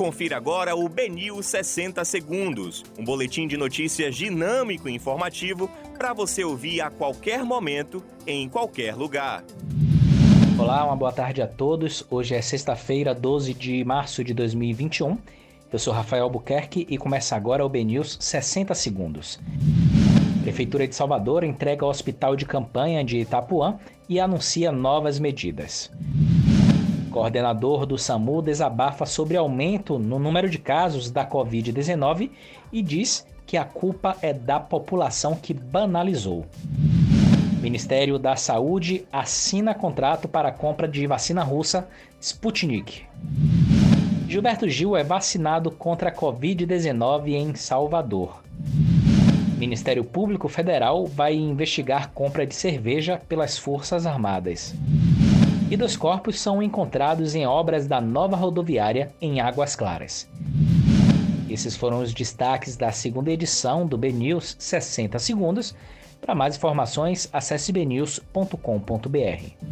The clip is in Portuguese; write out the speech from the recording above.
Confira agora o Benil 60 Segundos, um boletim de notícias dinâmico e informativo para você ouvir a qualquer momento, em qualquer lugar. Olá, uma boa tarde a todos. Hoje é sexta-feira, 12 de março de 2021. Eu sou Rafael Albuquerque e começa agora o BNews 60 Segundos. Prefeitura de Salvador entrega ao Hospital de Campanha de Itapuã e anuncia novas medidas. Coordenador do SAMU desabafa sobre aumento no número de casos da Covid-19 e diz que a culpa é da população que banalizou. Ministério da Saúde assina contrato para a compra de vacina russa Sputnik. Gilberto Gil é vacinado contra a Covid-19 em Salvador. Ministério Público Federal vai investigar compra de cerveja pelas Forças Armadas. E dois corpos são encontrados em obras da nova rodoviária em Águas Claras. Esses foram os destaques da segunda edição do BNews 60 Segundos. Para mais informações, acesse bnews.com.br.